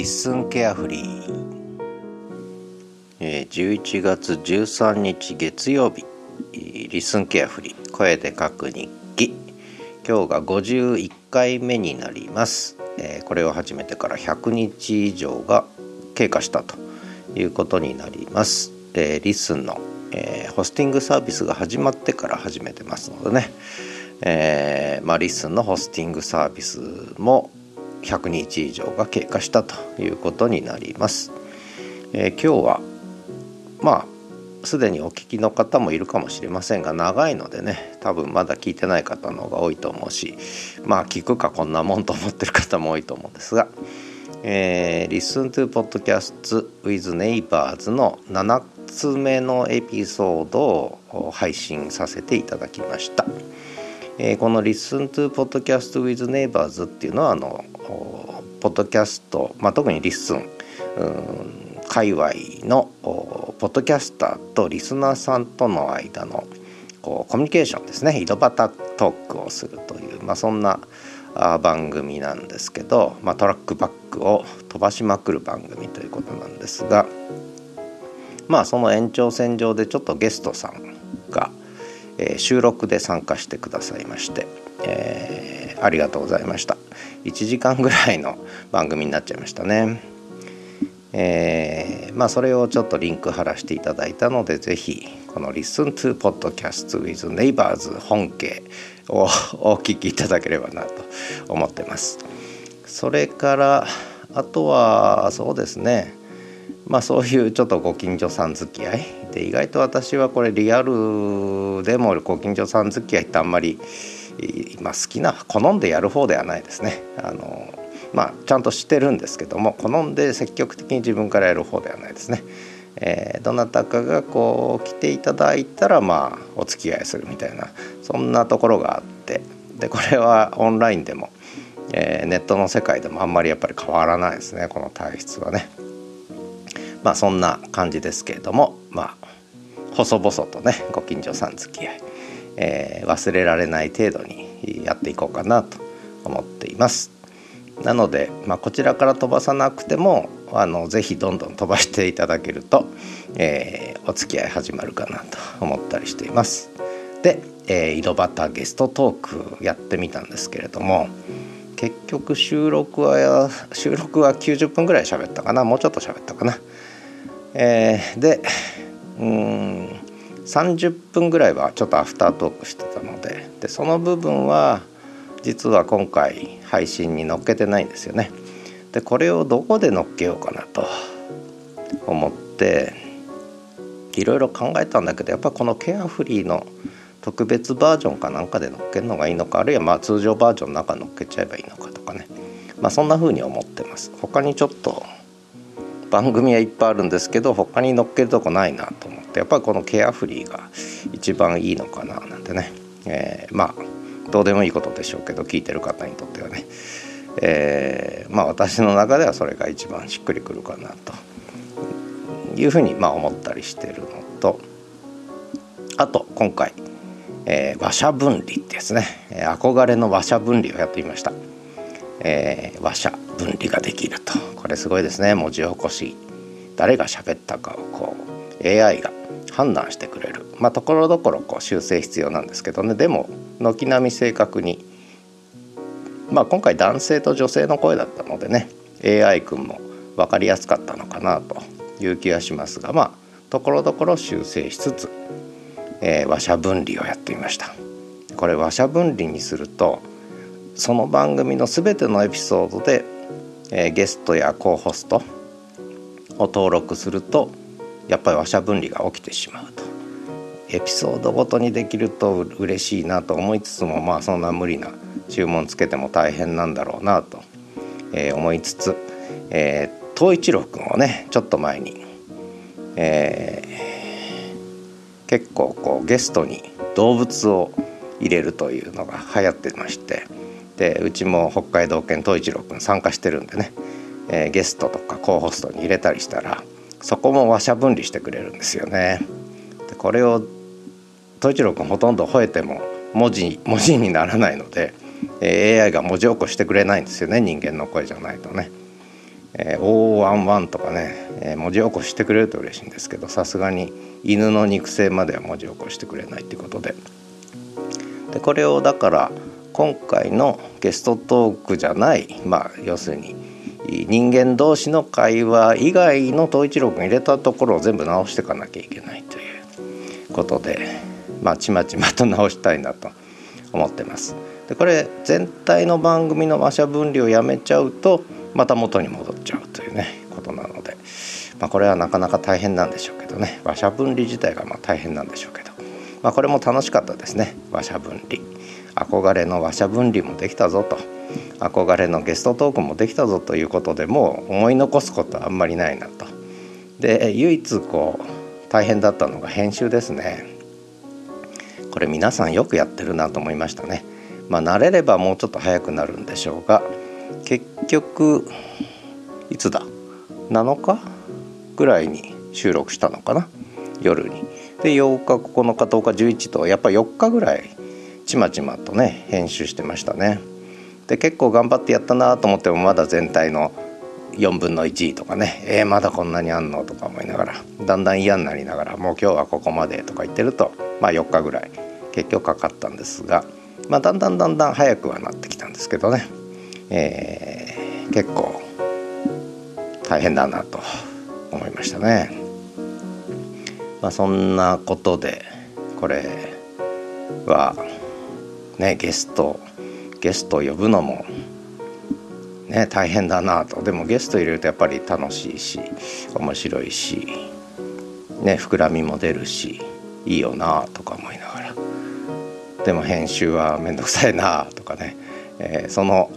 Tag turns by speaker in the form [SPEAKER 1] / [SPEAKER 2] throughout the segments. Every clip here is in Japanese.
[SPEAKER 1] リッスンケアフリー、11月13日月曜日。 LISTEN carefree。声で書く日記。今日が51回目になります、え、これを始めてから100日以上が経過したということになります、え、リッスンの、え、ホスティングサービスが始まってから始めてますのでね、えーまあ、 LISTEN のホスティングサービスも100日以上が経過したということになります。えー、今日はまあすでにお聞きの方もいるかもしれませんが長いのでね多分まだ聞いてない方の方が多いと思うしまあ聞くかこんなもんと思ってる方も多いと思うんですが「えー、Listen to Podcasts with Neighbors」の7つ目のエピソードを配信させていただきました。えー、この「Listen to Podcast with Neighbors」っていうのはあのポッドキャスト、まあ、特に LISTEN 界隈のポッドキャスターとリスナーさんとの間のこうコミュニケーションですね井戸端トークをするという、まあ、そんな番組なんですけど、まあ、トラックバックを飛ばしまくる番組ということなんですがまあその延長線上でちょっとゲストさんが、えー、収録で参加してくださいまして、えー、ありがとうございました。1時間ぐらいの番組になっちゃいましたね。えー、まあそれをちょっとリンク貼らせていただいたので是非この「Listen to Podcast with Neighbors」本家をお聞きいただければなと思ってます。それからあとはそうですねまあそういうちょっとご近所さん付き合いで意外と私はこれリアルでもご近所さん付き合いってあんまりまあ、好きな好んでやる方ではないですね。あのまあ、ちゃんとしてるんですけども好んで積極的に自分からやる方ではないですね。えー、どなたかがこう来ていただいたらまあお付き合いするみたいなそんなところがあってでこれはオンラインでも、えー、ネットの世界でもあんまりやっぱり変わらないですねこの体質はね。まあそんな感じですけれどもまあ細々とねご近所さん付き合いえー、忘れられない程度にやっていこうかなと思っています。なので、まあ、こちらから飛ばさなくてもあのぜひどんどん飛ばしていただけると、えー、お付き合い始まるかなと思ったりしています。で、えー、井戸端ゲストトークやってみたんですけれども結局収録は収録は90分ぐらい喋ったかなもうちょっと喋ったかな。えー、でうん30分ぐらいはちょっとアフタートークしてたのででその部分は実は今回配信に載っけてないんですよね。でこれをどこで載っけようかなと思っていろいろ考えたんだけどやっぱこのケアフリーの特別バージョンかなんかで載っけるのがいいのかあるいはまあ通常バージョンの中載っけちゃえばいいのかとかねまあそんな風に思ってます。他にちょっと番組はいっぱいあるんですけど他に載っけるとこないなと思ってやっぱりこのケアフリーが一番いいのかななんてね、えー、まあどうでもいいことでしょうけど聞いてる方にとってはね、えー、まあ私の中ではそれが一番しっくりくるかなと。いうふうにまあ思ったりしてるのと。あと今回、えー、話者分離ってやつね憧れの話者分離をやってみました。えー、話者分離ができると。これすごいですね。文字起こし。誰が喋ったかをこう AI が判断してくれる。まあところどころこう修正必要なんですけどね。でも軒並み正確に。まあ今回男性と女性の声だったのでね。AI 君も分かりやすかったのかなという気がしますが。まあところどころ修正しつつ、えー、話者分離をやってみました。これ話者分離にするとその番組の全てのエピソードで、えー、ゲストやコーホストを登録するとやっぱり話者分離が起きてしまうと。エピソードごとにできると嬉しいなと思いつつもまあそんな無理な注文つけても大変なんだろうなと、えー、思いつつ、えー、一郎君をねちょっと前に、えー、結構こうゲストに動物を入れるというのが流行ってましてでうちも北海道犬東一郎君参加してるんでね、えー、ゲストとかコーホストに入れたりしたらそこも話者分離してくれるんですよね。でこれを東一郎君ほとんど吠えても文字文字にならないので、えー、AI が文字起こしてくれないんですよね人間の声じゃないとね。えー、O11 とかね、えー、文字起こししてくれると嬉しいんですけどさすがに犬の肉声までは文字起こしてくれないっていうことででこれをだから今回のゲストトークじゃないまあ要するに人間同士の会話以外の統一録入れたところを全部直していかなきゃいけないということでまあちまちまと直したいなと思ってます。でこれ全体の番組の話者分離をやめちゃうとまた元に戻っちゃうというねことなので、まあ、これはなかなか大変なんでしょうけどね。話者分離自体がま大変なんでしょうけど、まあ、これも楽しかったですね。話者分離。憧れの話者分離もできたぞと。憧れのゲストトークもできたぞということでもう思い残すことはあんまりないなと。で唯一こう大変だったのが編集ですね。これ皆さんよくやってるなと思いましたね。まあ慣れればもうちょっと早くなるんでしょうが結局いつだ？7日ぐらいに収録したのかな？夜に。で8日9日10日11とやっぱ4日ぐらいちまちまとね編集してましたね。で結構頑張ってやったなと思ってもまだ全体の4分の1とかねえー、まだこんなにあんのとか思いながらだんだん嫌になりながらもう今日はここまでとか言ってるとまあ4日ぐらい結局かかったんですが、まあ、だんだんだんだん早くはなってきたんですけどねえー、結構大変だなと思いましたね。まあ、そんなことでこれはねゲストゲストを呼ぶのもね大変だなと。でもゲスト入れるとやっぱり楽しいし面白いしね膨らみも出るしいいよなとか思いながら。でも編集は面倒くさいなとかね、えー、その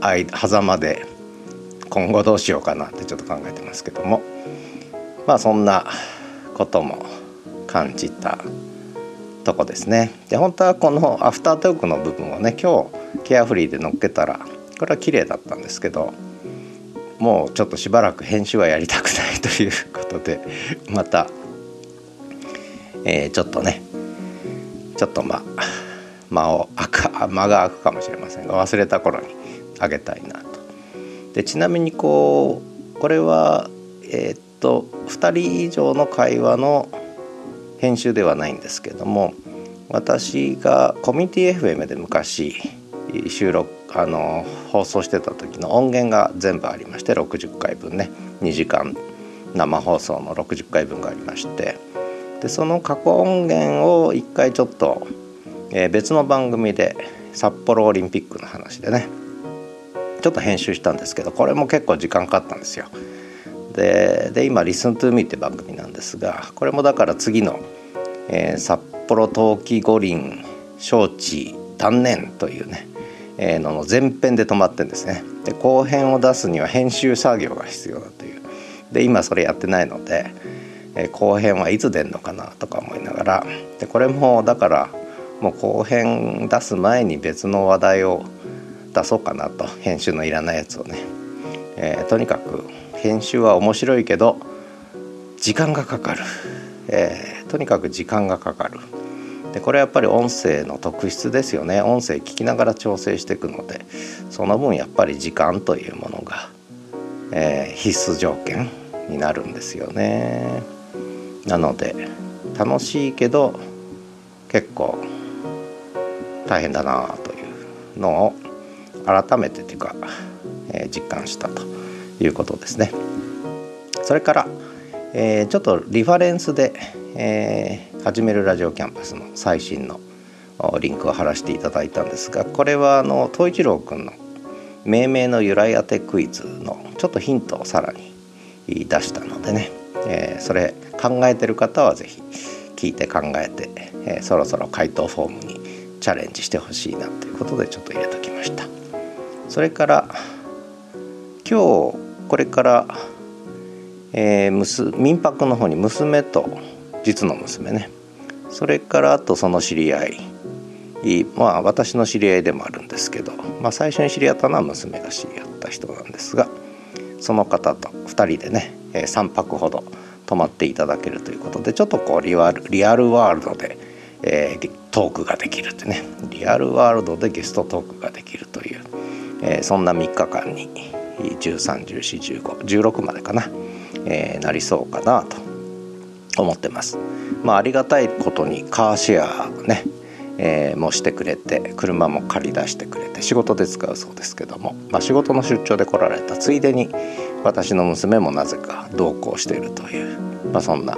[SPEAKER 1] 狭間で今後どうしようかなってちょっと考えてますけども。まあそんなことも感じたとこですね。で本当はこのアフタートークの部分をね今日ケアフリーで乗っけたらこれは綺麗だったんですけどもうちょっとしばらく編集はやりたくないということでまた、えー、ちょっとねちょっとまあ間を空く間が空くかもしれませんが忘れた頃にあげたいなと。でちなみにこうこれはえー、っと2人以上の会話の編集ではないんですけども私がコミュニティ FM で昔収録あの放送してた時の音源が全部ありまして60回分ね2時間生放送の60回分がありましてでその過去音源を一回ちょっと、えー、別の番組で札幌オリンピックの話でねちょっと編集したんですけどこれも結構時間かかったんですよ。でで今「Listen to Me」って番組なんですがこれもだから次の、えー、札幌冬季五輪招致断念というね、えー、の前編で止まってんですね。で後編を出すには編集作業が必要だという。で今それやってないので、え、後編はいつ出んのかなとか思いながら。でこれもだからもう後編出す前に別の話題を出そうかなと。編集のいらないやつをね、えー、とにかく編集は面白いけど時間がかかる、え、とにかく時間がかかる。でこれはやっぱり音声の特質ですよね音声聞きながら調整していくのでその分やっぱり時間というものが、えー、必須条件になるんですよねなので楽しいけど結構大変だなというのを改めてというか、えー、実感したということですね。それから、えー、ちょっとリファレンスで、えー、始めるラジオキャンパスの最新のリンクを貼らせていただいたんですがこれはあの東一郎くんの命名の由来当てクイズのちょっとヒントをさらに出したのでね、えー、それ考えてる方は是非聞いて考えて、えー、そろそろ回答フォームにチャレンジしてほしいなということでちょっと入れときました。それから今日これから、えー、民泊の方に娘と実の娘ね。それからあとその知り合い。まあ私の知り合いでもあるんですけど、まあ、最初に知り合ったのは娘が知り合った人なんですが。その方と2人でね、3泊ほど泊まっていただけるということで。ちょっとこうリアルリアルワールドで、えー、トークができるってね。リアルワールドでゲストトークができるという、えー、そんな3日間に13141516までかな、えー、なりそうかなと。思ってます。まあ、ありがたいことにカーシェアね、えー、もしてくれて車も借り出してくれて仕事で使うそうですけども、まあ、仕事の出張で来られたついでに私の娘もなぜか同行しているという、まあ、そんな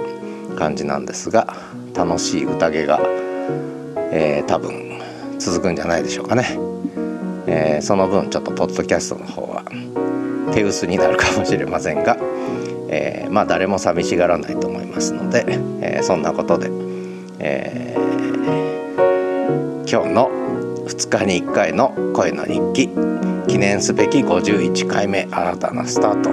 [SPEAKER 1] 感じなんですが楽しい宴が、えー、多分続くんじゃないでしょうかね、えー、その分ちょっとポッドキャストの方は手薄になるかもしれませんが、えー、まあ誰も寂しがらないと思いますので、えー、そんなことで、えー、今日の2日に1回の声の日記記念すべき51回目新たなスタート、